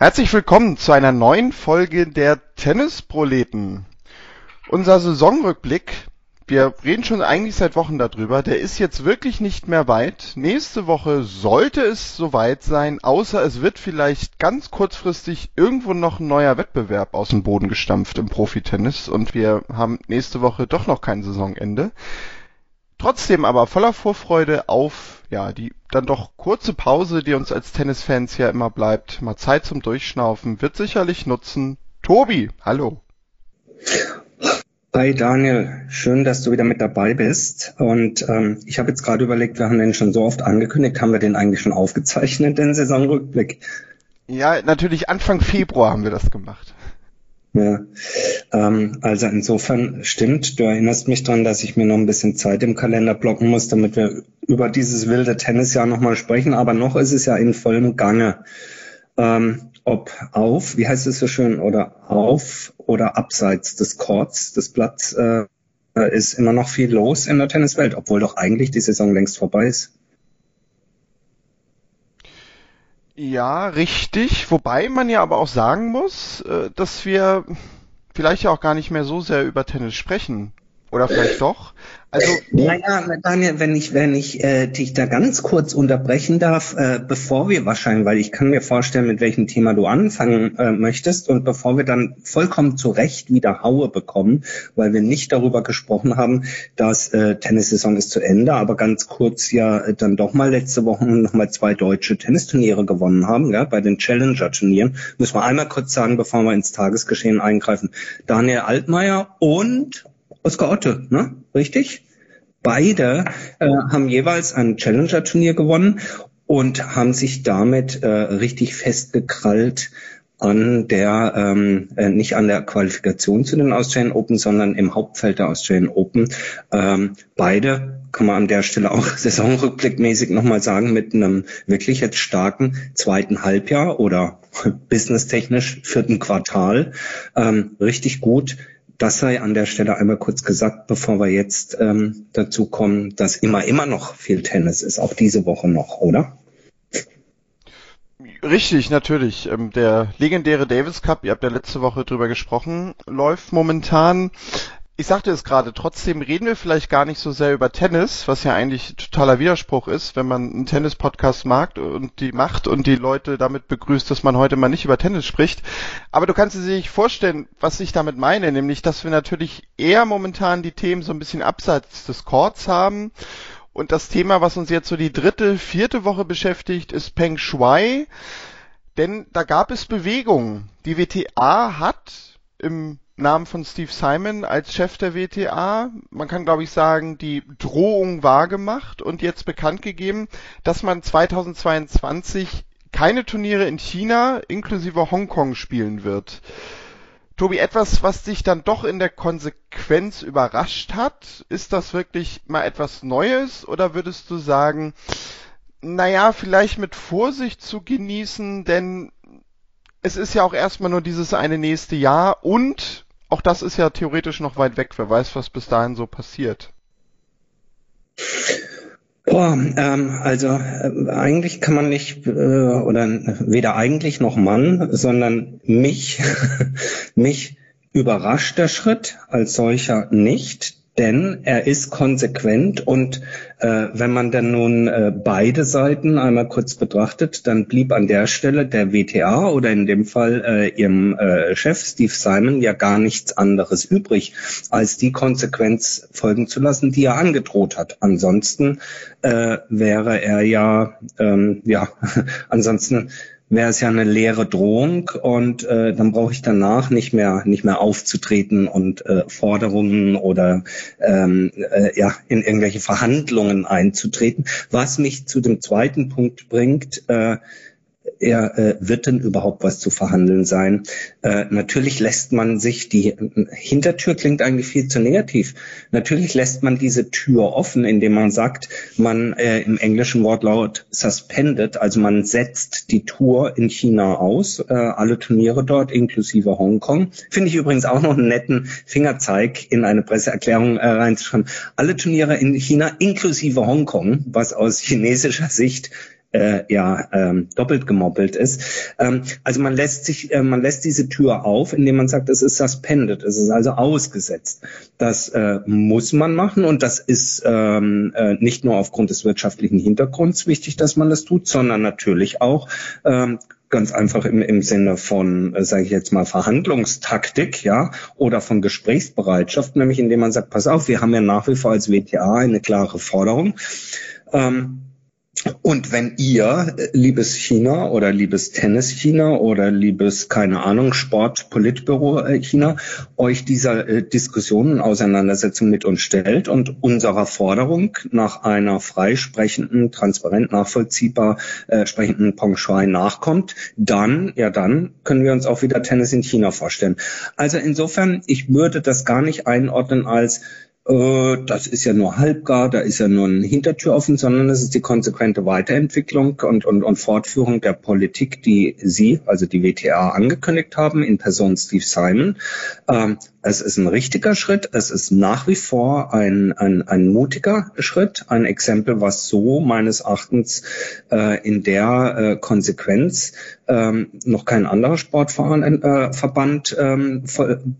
Herzlich willkommen zu einer neuen Folge der Tennisproleten. Unser Saisonrückblick, wir reden schon eigentlich seit Wochen darüber, der ist jetzt wirklich nicht mehr weit. Nächste Woche sollte es soweit sein, außer es wird vielleicht ganz kurzfristig irgendwo noch ein neuer Wettbewerb aus dem Boden gestampft im Profitennis und wir haben nächste Woche doch noch kein Saisonende. Trotzdem aber voller Vorfreude auf ja, die dann doch kurze Pause, die uns als Tennisfans ja immer bleibt, mal Zeit zum Durchschnaufen, wird sicherlich nutzen. Tobi, hallo. Hi Daniel, schön, dass du wieder mit dabei bist. Und ähm, ich habe jetzt gerade überlegt, wir haben den schon so oft angekündigt, haben wir den eigentlich schon aufgezeichnet, den Saisonrückblick? Ja, natürlich Anfang Februar haben wir das gemacht. Ja, ähm, also insofern stimmt. Du erinnerst mich dran, dass ich mir noch ein bisschen Zeit im Kalender blocken muss, damit wir über dieses wilde Tennisjahr nochmal sprechen. Aber noch ist es ja in vollem Gange. Ähm, ob auf, wie heißt es so schön, oder auf oder abseits des Courts, des Platz, äh, ist immer noch viel los in der Tenniswelt, obwohl doch eigentlich die Saison längst vorbei ist. Ja, richtig. Wobei man ja aber auch sagen muss, äh, dass wir vielleicht ja auch gar nicht mehr so sehr über Tennis sprechen. Oder vielleicht doch. Also naja, Daniel, wenn ich wenn ich äh, dich da ganz kurz unterbrechen darf, äh, bevor wir wahrscheinlich, weil ich kann mir vorstellen, mit welchem Thema du anfangen äh, möchtest und bevor wir dann vollkommen zurecht wieder Haue bekommen, weil wir nicht darüber gesprochen haben, dass äh, Tennissaison ist zu Ende, aber ganz kurz ja äh, dann doch mal letzte Woche noch mal zwei deutsche Tennisturniere gewonnen haben, ja, bei den Challenger-Turnieren. Müssen wir einmal kurz sagen, bevor wir ins Tagesgeschehen eingreifen. Daniel Altmaier und Oskar Otte, ne? Richtig? Beide äh, haben jeweils ein Challenger-Turnier gewonnen und haben sich damit äh, richtig festgekrallt an der, ähm, äh, nicht an der Qualifikation zu den Australian Open, sondern im Hauptfeld der Australian Open. Ähm, beide kann man an der Stelle auch saisonrückblickmäßig nochmal sagen, mit einem wirklich jetzt starken zweiten Halbjahr oder businesstechnisch vierten Quartal. Ähm, richtig gut das sei an der Stelle einmal kurz gesagt, bevor wir jetzt ähm, dazu kommen, dass immer, immer noch viel Tennis ist, auch diese Woche noch, oder? Richtig, natürlich. Ähm, der legendäre Davis Cup, ihr habt ja letzte Woche drüber gesprochen, läuft momentan ich sagte es gerade, trotzdem reden wir vielleicht gar nicht so sehr über Tennis, was ja eigentlich totaler Widerspruch ist, wenn man einen Tennis-Podcast mag und die macht und die Leute damit begrüßt, dass man heute mal nicht über Tennis spricht. Aber du kannst dir sich vorstellen, was ich damit meine, nämlich, dass wir natürlich eher momentan die Themen so ein bisschen abseits des Courts haben. Und das Thema, was uns jetzt so die dritte, vierte Woche beschäftigt, ist Peng Shui. Denn da gab es Bewegung. Die WTA hat im Namen von Steve Simon als Chef der WTA. Man kann, glaube ich, sagen, die Drohung wahrgemacht und jetzt bekannt gegeben, dass man 2022 keine Turniere in China inklusive Hongkong spielen wird. Tobi, etwas, was dich dann doch in der Konsequenz überrascht hat, ist das wirklich mal etwas Neues oder würdest du sagen, naja, vielleicht mit Vorsicht zu genießen, denn es ist ja auch erstmal nur dieses eine nächste Jahr und auch das ist ja theoretisch noch weit weg. Wer weiß, was bis dahin so passiert. Boah, ähm, also äh, eigentlich kann man nicht, äh, oder weder eigentlich noch Mann, sondern mich, mich überrascht der Schritt als solcher nicht, denn er ist konsequent und äh, wenn man dann nun äh, beide Seiten einmal kurz betrachtet, dann blieb an der Stelle der WTA oder in dem Fall äh, ihrem äh, Chef Steve Simon ja gar nichts anderes übrig, als die Konsequenz folgen zu lassen, die er angedroht hat. Ansonsten äh, wäre er ja, ähm, ja, ansonsten wäre es ja eine leere Drohung und äh, dann brauche ich danach nicht mehr nicht mehr aufzutreten und äh, Forderungen oder ähm, äh, ja in irgendwelche Verhandlungen einzutreten. Was mich zu dem zweiten Punkt bringt. Äh, er äh, wird denn überhaupt was zu verhandeln sein? Äh, natürlich lässt man sich die äh, Hintertür klingt eigentlich viel zu negativ. Natürlich lässt man diese Tür offen, indem man sagt, man äh, im englischen Wortlaut suspended, also man setzt die Tour in China aus, äh, alle Turniere dort inklusive Hongkong. Finde ich übrigens auch noch einen netten Fingerzeig in eine Presseerklärung äh, reinzuschreiben. Alle Turniere in China inklusive Hongkong, was aus chinesischer Sicht äh, ja ähm, doppelt gemoppelt ist. Ähm, also man lässt sich, äh, man lässt diese Tür auf, indem man sagt, es ist suspended, es ist also ausgesetzt. Das äh, muss man machen und das ist ähm, äh, nicht nur aufgrund des wirtschaftlichen Hintergrunds wichtig, dass man das tut, sondern natürlich auch ähm, ganz einfach im, im Sinne von, äh, sage ich jetzt mal, Verhandlungstaktik, ja, oder von Gesprächsbereitschaft, nämlich indem man sagt, pass auf, wir haben ja nach wie vor als WTA eine klare Forderung. Ähm, und wenn ihr, liebes China oder liebes Tennis China oder liebes, keine Ahnung, Sport Politbüro äh, China, euch dieser äh, Diskussion und Auseinandersetzung mit uns stellt und unserer Forderung nach einer freisprechenden, transparent nachvollziehbar äh, sprechenden Peng Shui nachkommt, dann, ja dann können wir uns auch wieder Tennis in China vorstellen. Also insofern, ich würde das gar nicht einordnen als äh, das ist ja nur halbgar, da ist ja nur eine Hintertür offen, sondern es ist die konsequente Weiterentwicklung und, und, und Fortführung der Politik, die Sie, also die WTA, angekündigt haben, in Person Steve Simon. Ähm, es ist ein richtiger Schritt, es ist nach wie vor ein, ein, ein mutiger Schritt, ein Exempel, was so meines Erachtens äh, in der äh, Konsequenz ähm, noch kein anderer Sportverband äh, ähm,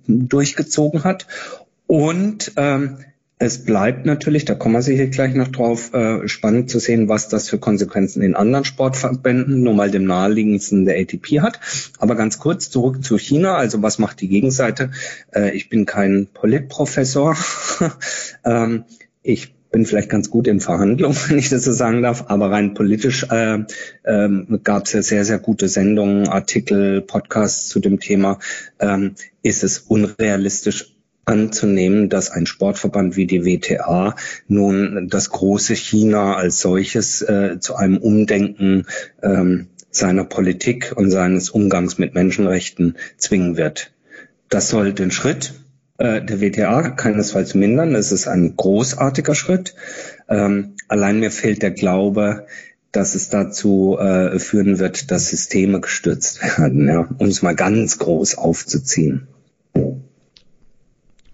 durchgezogen hat. Und ähm, es bleibt natürlich, da kommen wir sicher gleich noch drauf, äh, spannend zu sehen, was das für Konsequenzen in anderen Sportverbänden, nur mal dem naheliegendsten der ATP hat. Aber ganz kurz zurück zu China. Also was macht die Gegenseite? Äh, ich bin kein Politprofessor. ähm, ich bin vielleicht ganz gut in Verhandlungen, wenn ich das so sagen darf, aber rein politisch äh, ähm, gab es ja sehr, sehr gute Sendungen, Artikel, Podcasts zu dem Thema. Ähm, ist es unrealistisch, anzunehmen, dass ein Sportverband wie die WTA nun das große China als solches äh, zu einem Umdenken ähm, seiner Politik und seines Umgangs mit Menschenrechten zwingen wird. Das soll den Schritt äh, der WTA keinesfalls mindern. Es ist ein großartiger Schritt. Ähm, allein mir fehlt der Glaube, dass es dazu äh, führen wird, dass Systeme gestürzt werden, ja, um es mal ganz groß aufzuziehen.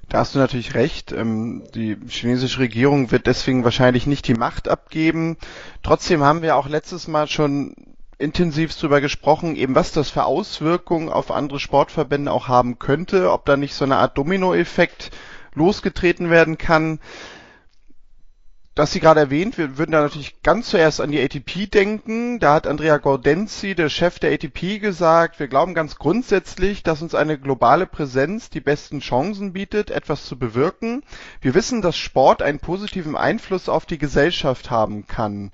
Da hast du natürlich recht. Ähm, die chinesische Regierung wird deswegen wahrscheinlich nicht die Macht abgeben. Trotzdem haben wir auch letztes Mal schon intensiv darüber gesprochen, eben was das für Auswirkungen auf andere Sportverbände auch haben könnte, ob da nicht so eine Art Dominoeffekt losgetreten werden kann das Sie gerade erwähnt, wir würden da natürlich ganz zuerst an die ATP denken. Da hat Andrea Gaudenzi, der Chef der ATP, gesagt, wir glauben ganz grundsätzlich, dass uns eine globale Präsenz die besten Chancen bietet, etwas zu bewirken. Wir wissen, dass Sport einen positiven Einfluss auf die Gesellschaft haben kann.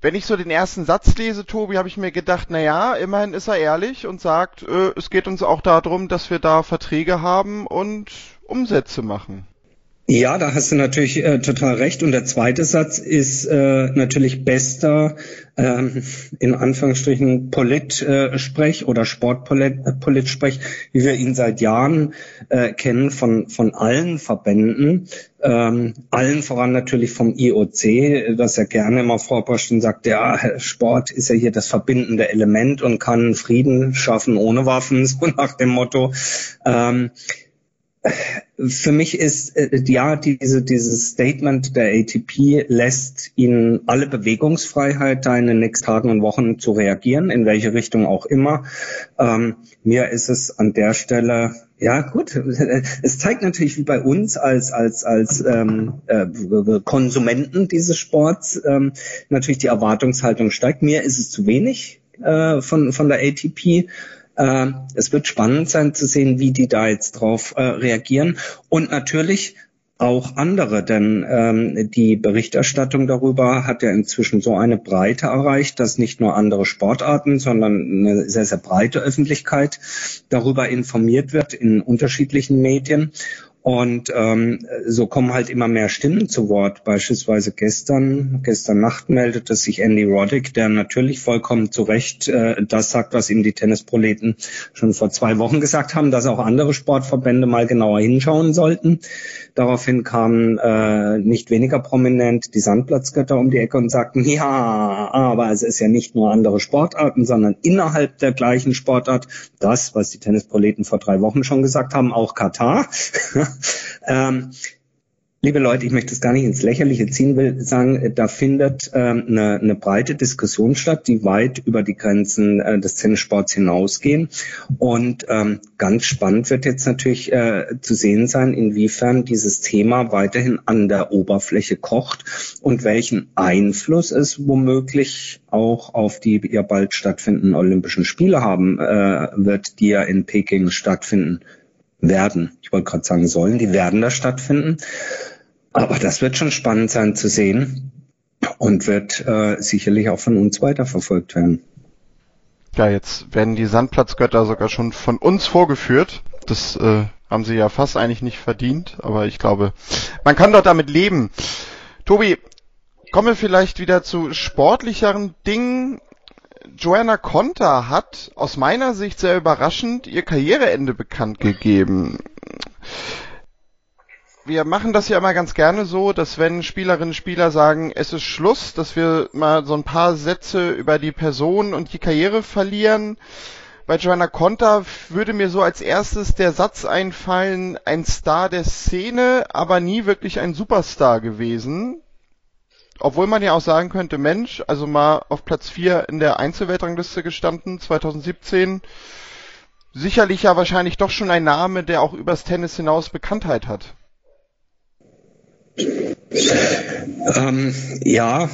Wenn ich so den ersten Satz lese, Tobi, habe ich mir gedacht, na ja, immerhin ist er ehrlich und sagt, äh, es geht uns auch darum, dass wir da Verträge haben und Umsätze machen. Ja, da hast du natürlich äh, total recht. Und der zweite Satz ist äh, natürlich bester, ähm, in Anführungsstrichen, Polit-Sprech äh, oder Sportpolit-Sprech, wie wir ihn seit Jahren äh, kennen von, von allen Verbänden. Ähm, allen voran natürlich vom IOC, dass er gerne immer vorprescht und sagt, ja, Sport ist ja hier das verbindende Element und kann Frieden schaffen ohne Waffen, so nach dem Motto. Ähm, für mich ist äh, ja diese dieses Statement der ATP lässt ihnen alle Bewegungsfreiheit da in den nächsten Tagen und Wochen zu reagieren, in welche Richtung auch immer. Ähm, mir ist es an der Stelle ja gut. Es zeigt natürlich wie bei uns als als als ähm, äh, Konsumenten dieses Sports ähm, natürlich die Erwartungshaltung steigt. Mir ist es zu wenig äh, von von der ATP. Äh, es wird spannend sein zu sehen, wie die da jetzt drauf äh, reagieren. Und natürlich auch andere, denn ähm, die Berichterstattung darüber hat ja inzwischen so eine Breite erreicht, dass nicht nur andere Sportarten, sondern eine sehr, sehr breite Öffentlichkeit darüber informiert wird in unterschiedlichen Medien. Und ähm, so kommen halt immer mehr Stimmen zu Wort. Beispielsweise gestern, gestern Nacht meldete sich Andy Roddick, der natürlich vollkommen zu Recht äh, das sagt, was ihm die Tennisproleten schon vor zwei Wochen gesagt haben, dass auch andere Sportverbände mal genauer hinschauen sollten. Daraufhin kamen äh, nicht weniger prominent die Sandplatzgötter um die Ecke und sagten, ja, aber es ist ja nicht nur andere Sportarten, sondern innerhalb der gleichen Sportart das, was die Tennisproleten vor drei Wochen schon gesagt haben, auch Katar. ähm, liebe Leute, ich möchte es gar nicht ins Lächerliche ziehen, will sagen, da findet ähm, eine, eine breite Diskussion statt, die weit über die Grenzen äh, des Tennissports hinausgehen. Und ähm, ganz spannend wird jetzt natürlich äh, zu sehen sein, inwiefern dieses Thema weiterhin an der Oberfläche kocht und welchen Einfluss es womöglich auch auf die ja bald stattfindenden Olympischen Spiele haben äh, wird, die ja in Peking stattfinden werden. Ich wollte gerade sagen sollen, die werden da stattfinden. Aber das wird schon spannend sein zu sehen und wird äh, sicherlich auch von uns weiterverfolgt werden. Ja, jetzt werden die Sandplatzgötter sogar schon von uns vorgeführt. Das äh, haben sie ja fast eigentlich nicht verdient, aber ich glaube, man kann doch damit leben. Tobi, kommen wir vielleicht wieder zu sportlicheren Dingen. Joanna Conta hat aus meiner Sicht sehr überraschend ihr Karriereende bekannt gegeben wir machen das ja immer ganz gerne so, dass wenn Spielerinnen und Spieler sagen, es ist Schluss, dass wir mal so ein paar Sätze über die Person und die Karriere verlieren. Bei Joanna Conta würde mir so als erstes der Satz einfallen, ein Star der Szene, aber nie wirklich ein Superstar gewesen. Obwohl man ja auch sagen könnte, Mensch, also mal auf Platz 4 in der Einzelweltrangliste gestanden, 2017. Sicherlich ja wahrscheinlich doch schon ein Name, der auch übers Tennis hinaus Bekanntheit hat. Ähm, ja,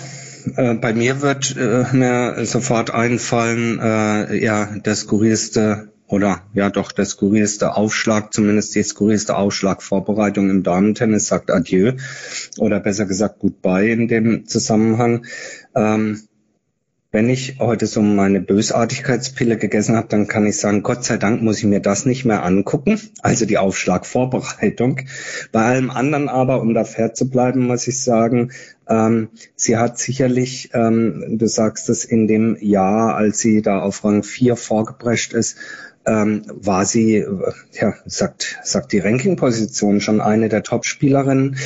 äh, bei mir wird äh, mir sofort einfallen, äh, ja, der skurrilste oder ja doch der skurrilste Aufschlag, zumindest die skurrilste Aufschlagvorbereitung im Damentennis sagt Adieu oder besser gesagt Goodbye in dem Zusammenhang. Ähm, wenn ich heute so meine Bösartigkeitspille gegessen habe, dann kann ich sagen, Gott sei Dank muss ich mir das nicht mehr angucken, also die Aufschlagvorbereitung. Bei allem anderen aber, um da fair zu bleiben, muss ich sagen, ähm, sie hat sicherlich, ähm, du sagst es, in dem Jahr, als sie da auf Rang 4 vorgeprescht ist, ähm, war sie, ja, sagt, sagt die Rankingposition schon eine der Top-Spielerinnen.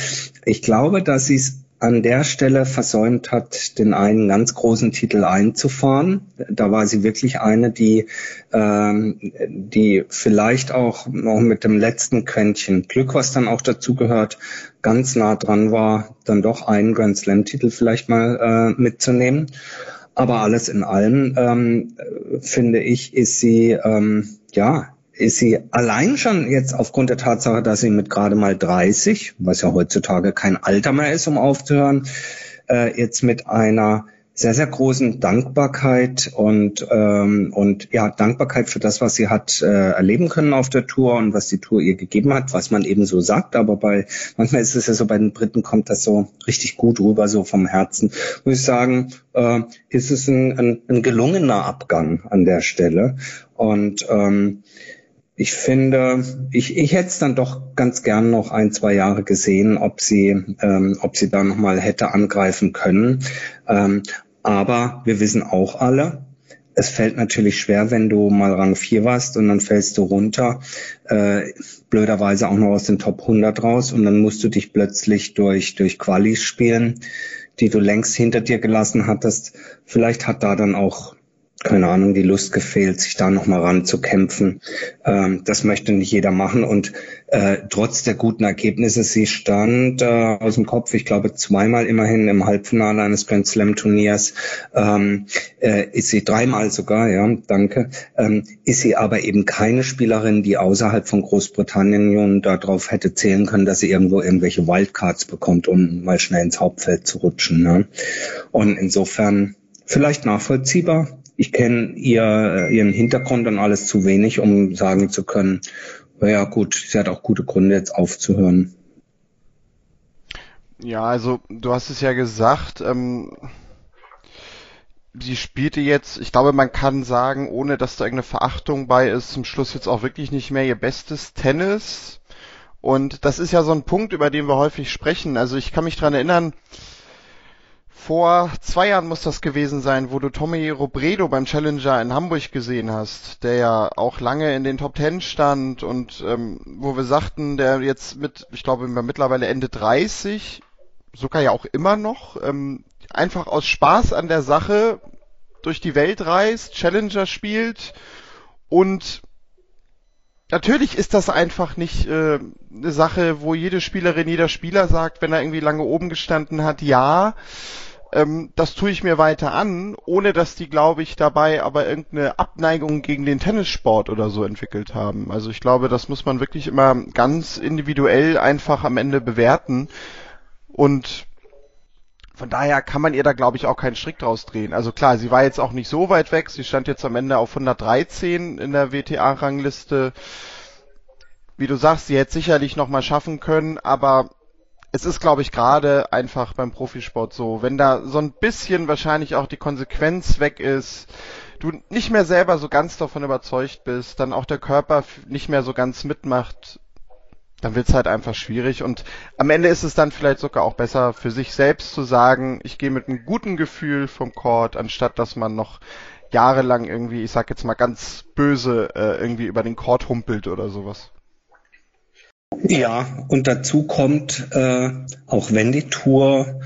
Ich glaube, dass sie es an der Stelle versäumt hat, den einen ganz großen Titel einzufahren. Da war sie wirklich eine, die, ähm, die vielleicht auch noch mit dem letzten Quäntchen Glück, was dann auch dazu gehört, ganz nah dran war, dann doch einen Grand Slam-Titel vielleicht mal äh, mitzunehmen. Aber alles in allem, ähm, finde ich, ist sie ähm, ja ist sie allein schon jetzt aufgrund der Tatsache, dass sie mit gerade mal 30, was ja heutzutage kein Alter mehr ist, um aufzuhören, äh, jetzt mit einer sehr, sehr großen Dankbarkeit und, ähm, und ja, Dankbarkeit für das, was sie hat äh, erleben können auf der Tour und was die Tour ihr gegeben hat, was man eben so sagt. Aber bei manchmal ist es ja so, bei den Briten kommt das so richtig gut rüber, so vom Herzen. Muss ich sagen, äh, ist es ein, ein, ein gelungener Abgang an der Stelle. Und ähm, ich finde, ich, ich hätte es dann doch ganz gern noch ein, zwei Jahre gesehen, ob sie, ähm, ob sie da nochmal hätte angreifen können. Ähm, aber wir wissen auch alle, es fällt natürlich schwer, wenn du mal Rang 4 warst und dann fällst du runter, äh, blöderweise auch noch aus den Top 100 raus und dann musst du dich plötzlich durch, durch Qualis spielen, die du längst hinter dir gelassen hattest. Vielleicht hat da dann auch keine Ahnung, die Lust gefehlt, sich da nochmal ranzukämpfen. Ähm, das möchte nicht jeder machen. Und äh, trotz der guten Ergebnisse, sie stand äh, aus dem Kopf, ich glaube, zweimal immerhin im Halbfinale eines Grand Slam Turniers, ähm, äh, ist sie dreimal sogar, ja, danke, ähm, ist sie aber eben keine Spielerin, die außerhalb von Großbritannien darauf hätte zählen können, dass sie irgendwo irgendwelche Wildcards bekommt, um mal schnell ins Hauptfeld zu rutschen. Ne? Und insofern vielleicht nachvollziehbar, ich kenne ihr, äh, ihren Hintergrund und alles zu wenig, um sagen zu können, ja gut, sie hat auch gute Gründe jetzt aufzuhören. Ja, also du hast es ja gesagt, ähm, sie spielte jetzt, ich glaube, man kann sagen, ohne dass da irgendeine Verachtung bei ist, zum Schluss jetzt auch wirklich nicht mehr ihr bestes Tennis. Und das ist ja so ein Punkt, über den wir häufig sprechen. Also ich kann mich dran erinnern, vor zwei Jahren muss das gewesen sein, wo du Tommy Robredo beim Challenger in Hamburg gesehen hast, der ja auch lange in den Top Ten stand und ähm, wo wir sagten, der jetzt mit, ich glaube mittlerweile Ende 30, sogar ja auch immer noch, ähm, einfach aus Spaß an der Sache durch die Welt reist, Challenger spielt und natürlich ist das einfach nicht äh, eine Sache, wo jede Spielerin, jeder Spieler sagt, wenn er irgendwie lange oben gestanden hat, ja, ähm, das tue ich mir weiter an, ohne dass die, glaube ich, dabei aber irgendeine Abneigung gegen den Tennissport oder so entwickelt haben. Also ich glaube, das muss man wirklich immer ganz individuell einfach am Ende bewerten. Und von daher kann man ihr da, glaube ich, auch keinen Strick draus drehen. Also klar, sie war jetzt auch nicht so weit weg. Sie stand jetzt am Ende auf 113 in der WTA-Rangliste. Wie du sagst, sie hätte sicherlich noch mal schaffen können, aber es ist, glaube ich, gerade einfach beim Profisport so, wenn da so ein bisschen wahrscheinlich auch die Konsequenz weg ist, du nicht mehr selber so ganz davon überzeugt bist, dann auch der Körper nicht mehr so ganz mitmacht, dann wird's halt einfach schwierig und am Ende ist es dann vielleicht sogar auch besser für sich selbst zu sagen, ich gehe mit einem guten Gefühl vom Court, anstatt dass man noch jahrelang irgendwie, ich sag jetzt mal ganz böse, äh, irgendwie über den Court humpelt oder sowas. Ja, und dazu kommt, äh, auch wenn die Tour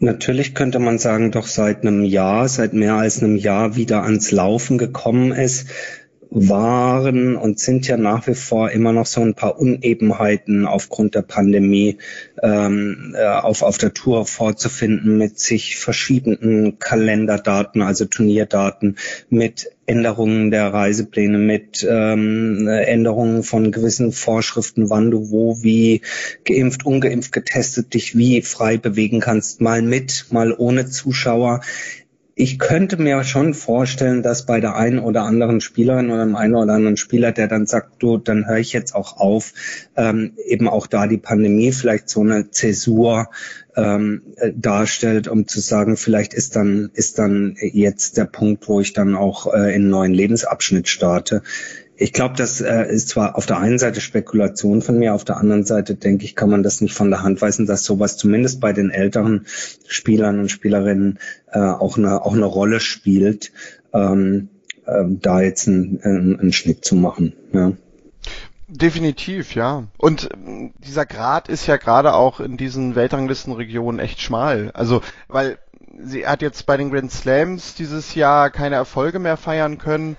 natürlich könnte man sagen, doch seit einem Jahr, seit mehr als einem Jahr wieder ans Laufen gekommen ist, waren und sind ja nach wie vor immer noch so ein paar Unebenheiten aufgrund der Pandemie ähm, äh, auf, auf der Tour vorzufinden mit sich verschiedenen Kalenderdaten, also Turnierdaten, mit Änderungen der Reisepläne, mit ähm, Änderungen von gewissen Vorschriften, wann du wo, wie geimpft, ungeimpft, getestet dich wie frei bewegen kannst, mal mit, mal ohne Zuschauer ich könnte mir schon vorstellen, dass bei der einen oder anderen Spielerin oder dem einen oder anderen Spieler, der dann sagt, du, dann höre ich jetzt auch auf, ähm, eben auch da die Pandemie vielleicht so eine Zäsur ähm, darstellt, um zu sagen, vielleicht ist dann ist dann jetzt der Punkt, wo ich dann auch äh, in einen neuen Lebensabschnitt starte. Ich glaube, das äh, ist zwar auf der einen Seite Spekulation von mir, auf der anderen Seite denke ich, kann man das nicht von der Hand weisen, dass sowas zumindest bei den älteren Spielern und Spielerinnen äh, auch eine auch eine Rolle spielt, ähm, äh, da jetzt einen, einen Schnitt zu machen. Ja. Definitiv, ja. Und ähm, dieser Grad ist ja gerade auch in diesen Weltranglistenregionen echt schmal. Also, weil sie hat jetzt bei den Grand Slams dieses Jahr keine Erfolge mehr feiern können.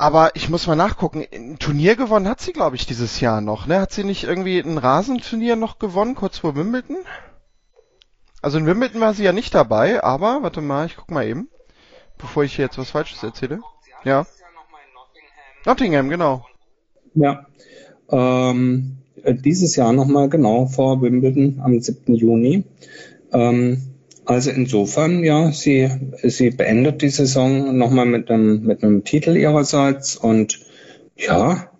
Aber ich muss mal nachgucken. Ein Turnier gewonnen hat sie, glaube ich, dieses Jahr noch. Ne? Hat sie nicht irgendwie ein Rasenturnier noch gewonnen, kurz vor Wimbledon? Also in Wimbledon war sie ja nicht dabei, aber, warte mal, ich guck mal eben, bevor ich hier jetzt was Falsches erzähle. Ja. Nottingham, genau. Ja. Ähm, dieses Jahr nochmal genau vor Wimbledon am 7. Juni. Ähm, also insofern, ja, sie, sie beendet die Saison nochmal mit einem, mit einem Titel ihrerseits und ja,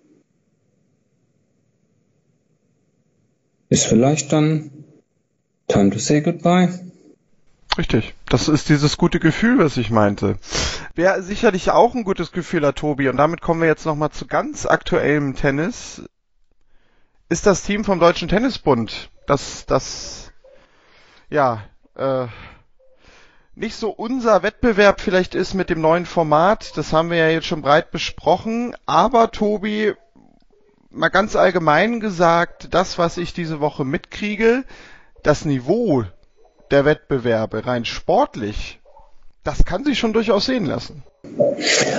ist vielleicht dann time to say goodbye. Richtig. Das ist dieses gute Gefühl, was ich meinte. Wer sicherlich auch ein gutes Gefühl hat, Tobi, und damit kommen wir jetzt nochmal zu ganz aktuellem Tennis, ist das Team vom Deutschen Tennisbund. Das, das, ja, äh, nicht so unser Wettbewerb vielleicht ist mit dem neuen Format. Das haben wir ja jetzt schon breit besprochen. Aber Tobi, mal ganz allgemein gesagt, das, was ich diese Woche mitkriege, das Niveau der Wettbewerbe rein sportlich, das kann sich schon durchaus sehen lassen.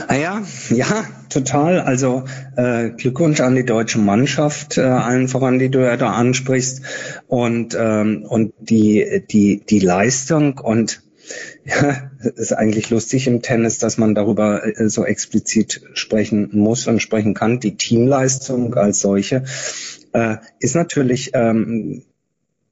Ah ja, ja, total. Also äh, Glückwunsch an die deutsche Mannschaft, äh, allen voran, die du ja da ansprichst und ähm, und die die die Leistung und ja, ist eigentlich lustig im Tennis, dass man darüber äh, so explizit sprechen muss und sprechen kann. Die Teamleistung als solche äh, ist natürlich ähm,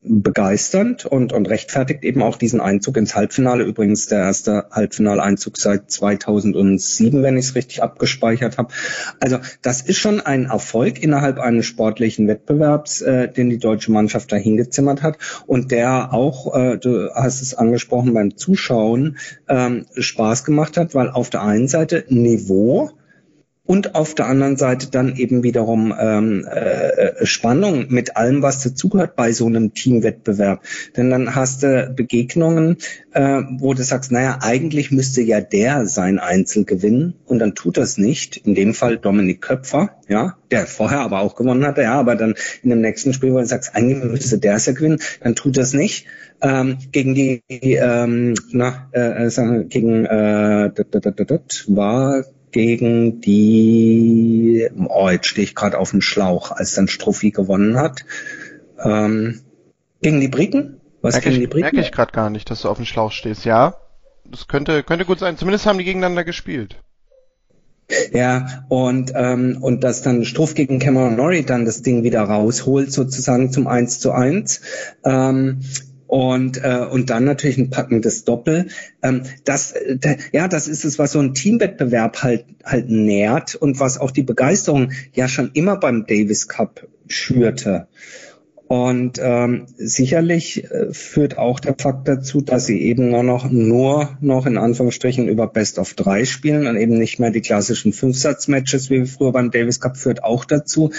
begeisternd und, und rechtfertigt eben auch diesen Einzug ins Halbfinale. Übrigens der erste Halbfinaleinzug seit 2007, wenn ich es richtig abgespeichert habe. Also das ist schon ein Erfolg innerhalb eines sportlichen Wettbewerbs, äh, den die deutsche Mannschaft da hingezimmert hat und der auch, äh, du hast es angesprochen, beim Zuschauen ähm, Spaß gemacht hat, weil auf der einen Seite Niveau und auf der anderen Seite dann eben wiederum ähm, äh, Spannung mit allem, was dazugehört bei so einem Teamwettbewerb. Denn dann hast du Begegnungen, äh, wo du sagst, naja, eigentlich müsste ja der sein Einzel gewinnen und dann tut das nicht. In dem Fall Dominik Köpfer, ja, der vorher aber auch gewonnen hatte, ja, aber dann in dem nächsten Spiel, wo du sagst, eigentlich müsste der es ja gewinnen, dann tut das nicht. Ähm, gegen die, ähm, na, äh, äh gegen äh, war gegen die, oh, jetzt stehe ich gerade auf dem Schlauch, als dann Struffi gewonnen hat. Ähm, gegen die Briten? Was merke gegen ich, die Briten? Merke ich gerade gar nicht, dass du auf dem Schlauch stehst. Ja, das könnte, könnte gut sein. Zumindest haben die gegeneinander gespielt. Ja, und, ähm, und dass dann Struff gegen Cameron Norrie dann das Ding wieder rausholt, sozusagen zum 1 zu 1. Ähm, und äh, und dann natürlich ein packendes Doppel. Ähm, das äh, ja, das ist es, was so ein Teamwettbewerb halt halt nährt und was auch die Begeisterung ja schon immer beim Davis Cup schürte. Und ähm, sicherlich äh, führt auch der Fakt dazu, dass sie eben nur noch, nur noch in Anführungsstrichen über Best of drei spielen und eben nicht mehr die klassischen Fünfsatz-Matches wie früher beim Davis Cup führt auch dazu.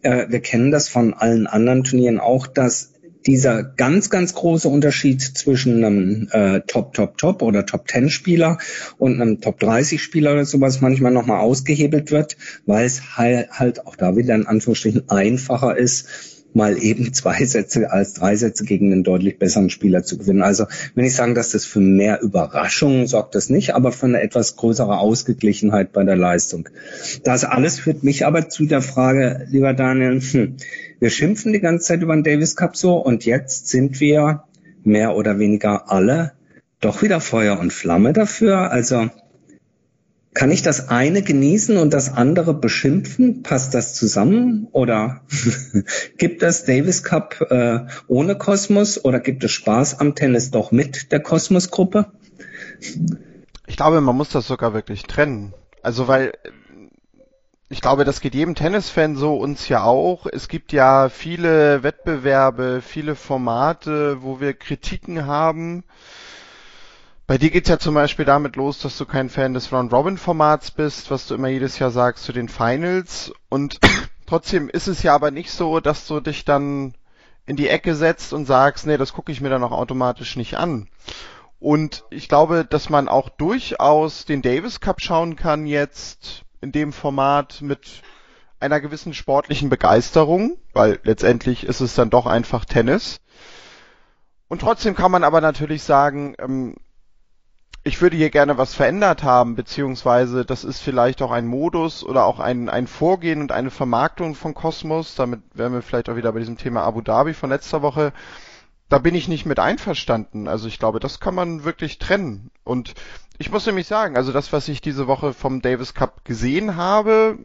Äh, wir kennen das von allen anderen Turnieren auch, dass dieser ganz, ganz große Unterschied zwischen einem äh, Top, Top, Top oder Top 10 Spieler und einem Top 30 Spieler oder sowas manchmal nochmal ausgehebelt wird, weil es halt, halt auch da wieder in Anführungsstrichen einfacher ist, mal eben zwei Sätze als drei Sätze gegen einen deutlich besseren Spieler zu gewinnen. Also wenn ich sagen, dass das für mehr Überraschungen sorgt das nicht, aber für eine etwas größere Ausgeglichenheit bei der Leistung. Das alles führt mich aber zu der Frage, lieber Daniel, hm, wir schimpfen die ganze Zeit über den Davis Cup so und jetzt sind wir mehr oder weniger alle doch wieder Feuer und Flamme dafür. Also kann ich das eine genießen und das andere beschimpfen? Passt das zusammen? Oder gibt es Davis Cup äh, ohne Kosmos oder gibt es Spaß am Tennis doch mit der Kosmos-Gruppe? Ich glaube, man muss das sogar wirklich trennen. Also weil ich glaube, das geht jedem Tennisfan so, uns ja auch. Es gibt ja viele Wettbewerbe, viele Formate, wo wir Kritiken haben. Bei dir geht's ja zum Beispiel damit los, dass du kein Fan des Round-Robin-Formats bist, was du immer jedes Jahr sagst zu den Finals. Und trotzdem ist es ja aber nicht so, dass du dich dann in die Ecke setzt und sagst, nee, das gucke ich mir dann auch automatisch nicht an. Und ich glaube, dass man auch durchaus den Davis Cup schauen kann jetzt in dem Format mit einer gewissen sportlichen Begeisterung, weil letztendlich ist es dann doch einfach Tennis. Und trotzdem kann man aber natürlich sagen, ähm, ich würde hier gerne was verändert haben, beziehungsweise das ist vielleicht auch ein Modus oder auch ein, ein Vorgehen und eine Vermarktung von Cosmos. Damit wären wir vielleicht auch wieder bei diesem Thema Abu Dhabi von letzter Woche. Da bin ich nicht mit einverstanden. Also ich glaube, das kann man wirklich trennen. Und ich muss nämlich sagen, also das, was ich diese Woche vom Davis Cup gesehen habe,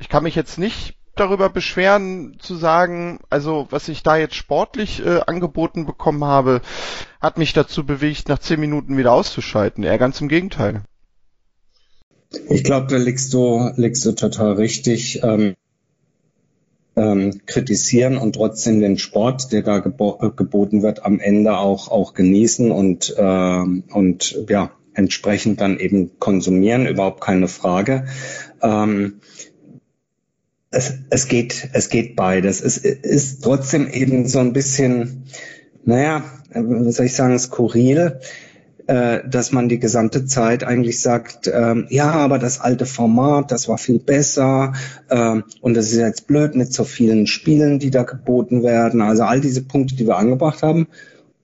ich kann mich jetzt nicht darüber beschweren, zu sagen, also was ich da jetzt sportlich äh, angeboten bekommen habe, hat mich dazu bewegt, nach zehn Minuten wieder auszuschalten. Eher ganz im Gegenteil. Ich glaube, da liegst du, liegst du total richtig. Ähm, ähm, kritisieren und trotzdem den Sport, der da gebo äh, geboten wird, am Ende auch, auch genießen und, äh, und ja, entsprechend dann eben konsumieren, überhaupt keine Frage. Ähm, es, es geht, es geht beides. Es ist trotzdem eben so ein bisschen, naja, wie soll ich sagen, skurril, äh, dass man die gesamte Zeit eigentlich sagt, ähm, ja, aber das alte Format, das war viel besser ähm, und es ist jetzt blöd mit so vielen Spielen, die da geboten werden. Also all diese Punkte, die wir angebracht haben.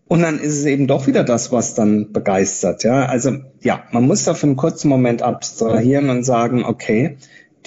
Und dann ist es eben doch wieder das, was dann begeistert. Ja, also ja, man muss da für einen kurzen Moment abstrahieren und sagen, okay,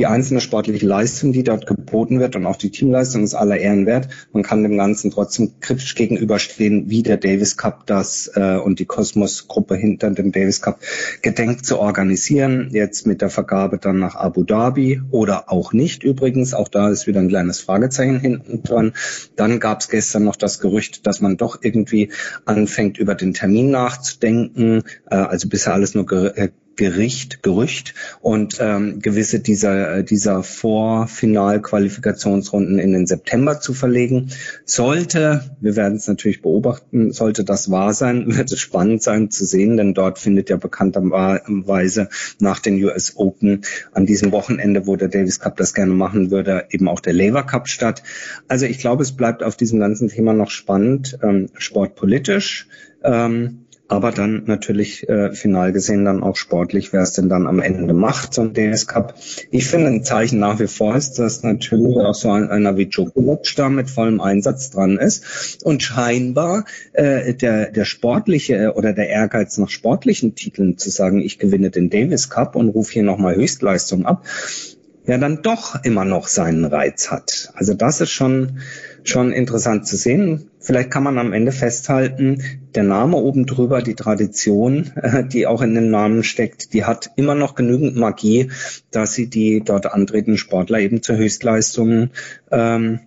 die einzelne sportliche Leistung, die dort geboten wird und auch die Teamleistung ist aller Ehren wert. Man kann dem Ganzen trotzdem kritisch gegenüberstehen, wie der Davis Cup das äh, und die Kosmos-Gruppe hinter dem Davis Cup gedenkt zu organisieren. Jetzt mit der Vergabe dann nach Abu Dhabi oder auch nicht übrigens. Auch da ist wieder ein kleines Fragezeichen hinten dran. Dann gab es gestern noch das Gerücht, dass man doch irgendwie anfängt, über den Termin nachzudenken. Äh, also bisher alles nur äh, Gericht, Gerücht und ähm, gewisse dieser, äh, dieser Vorfinalqualifikationsrunden in den September zu verlegen. Sollte, wir werden es natürlich beobachten, sollte das wahr sein, wird es spannend sein zu sehen, denn dort findet ja bekannterweise nach den US Open an diesem Wochenende, wo der Davis Cup das gerne machen würde, eben auch der Lever Cup statt. Also ich glaube, es bleibt auf diesem ganzen Thema noch spannend, ähm, sportpolitisch. Ähm, aber dann natürlich äh, final gesehen dann auch sportlich, wer es denn dann am Ende macht, so ein DS Cup. Ich finde ein Zeichen nach wie vor ist, dass natürlich auch so einer wie Djokovic da mit vollem Einsatz dran ist und scheinbar äh, der, der sportliche oder der Ehrgeiz nach sportlichen Titeln zu sagen, ich gewinne den Davis Cup und rufe hier nochmal Höchstleistung ab, ja dann doch immer noch seinen Reiz hat. Also das ist schon schon interessant zu sehen. Vielleicht kann man am Ende festhalten, der Name oben drüber, die Tradition, äh, die auch in den Namen steckt, die hat immer noch genügend Magie, dass sie die dort antretenden Sportler eben zur Höchstleistungen ähm,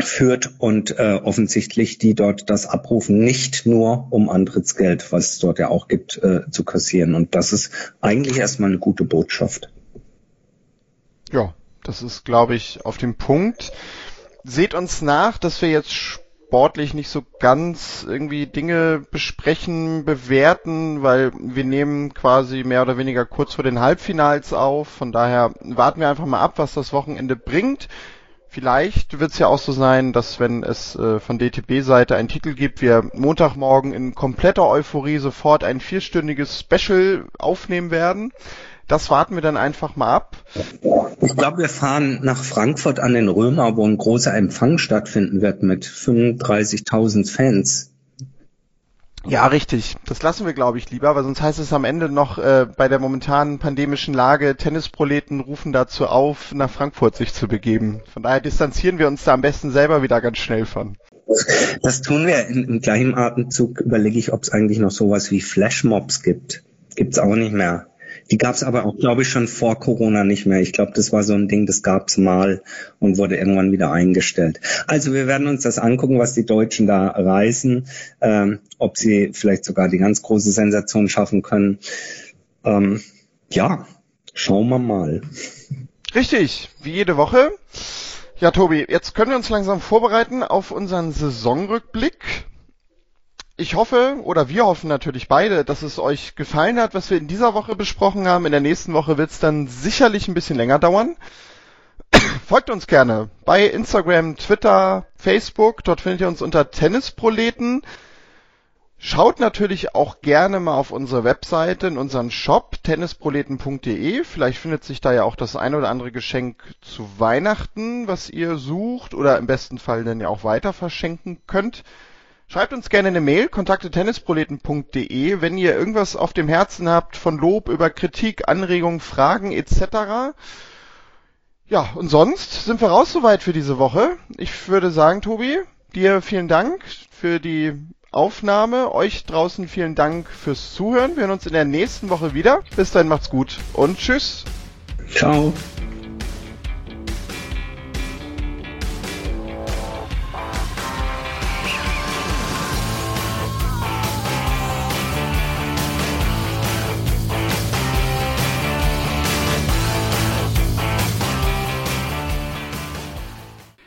führt und äh, offensichtlich die dort das abrufen, nicht nur um Antrittsgeld, was es dort ja auch gibt, äh, zu kassieren. Und das ist eigentlich erstmal eine gute Botschaft. Ja, das ist, glaube ich, auf dem Punkt seht uns nach, dass wir jetzt sportlich nicht so ganz irgendwie Dinge besprechen, bewerten, weil wir nehmen quasi mehr oder weniger kurz vor den Halbfinals auf. Von daher warten wir einfach mal ab, was das Wochenende bringt. Vielleicht wird es ja auch so sein, dass wenn es äh, von DTB-Seite einen Titel gibt, wir Montagmorgen in kompletter Euphorie sofort ein vierstündiges Special aufnehmen werden. Das warten wir dann einfach mal ab. Ich glaube, wir fahren nach Frankfurt an den Römer, wo ein großer Empfang stattfinden wird mit 35.000 Fans. Ja, richtig. Das lassen wir, glaube ich, lieber, weil sonst heißt es am Ende noch äh, bei der momentanen pandemischen Lage, Tennisproleten rufen dazu auf, nach Frankfurt sich zu begeben. Von daher distanzieren wir uns da am besten selber wieder ganz schnell von. Das tun wir. Im gleichen Atemzug überlege ich, ob es eigentlich noch sowas wie Flashmobs gibt. Gibt's auch nicht mehr. Die gab es aber auch, glaube ich, schon vor Corona nicht mehr. Ich glaube, das war so ein Ding, das gab es mal und wurde irgendwann wieder eingestellt. Also wir werden uns das angucken, was die Deutschen da reisen, ähm, ob sie vielleicht sogar die ganz große Sensation schaffen können. Ähm, ja, schauen wir mal. Richtig, wie jede Woche. Ja, Tobi, jetzt können wir uns langsam vorbereiten auf unseren Saisonrückblick ich hoffe, oder wir hoffen natürlich beide, dass es euch gefallen hat, was wir in dieser Woche besprochen haben. In der nächsten Woche wird es dann sicherlich ein bisschen länger dauern. Folgt uns gerne bei Instagram, Twitter, Facebook. Dort findet ihr uns unter Tennisproleten. Schaut natürlich auch gerne mal auf unsere Webseite, in unseren Shop tennisproleten.de. Vielleicht findet sich da ja auch das ein oder andere Geschenk zu Weihnachten, was ihr sucht oder im besten Fall dann ja auch weiter verschenken könnt. Schreibt uns gerne eine Mail, kontakte-tennisproleten.de, wenn ihr irgendwas auf dem Herzen habt, von Lob über Kritik, Anregungen, Fragen etc. Ja, und sonst sind wir raus soweit für diese Woche. Ich würde sagen, Tobi, dir vielen Dank für die Aufnahme. Euch draußen vielen Dank fürs Zuhören. Wir hören uns in der nächsten Woche wieder. Bis dahin macht's gut und tschüss. Ciao.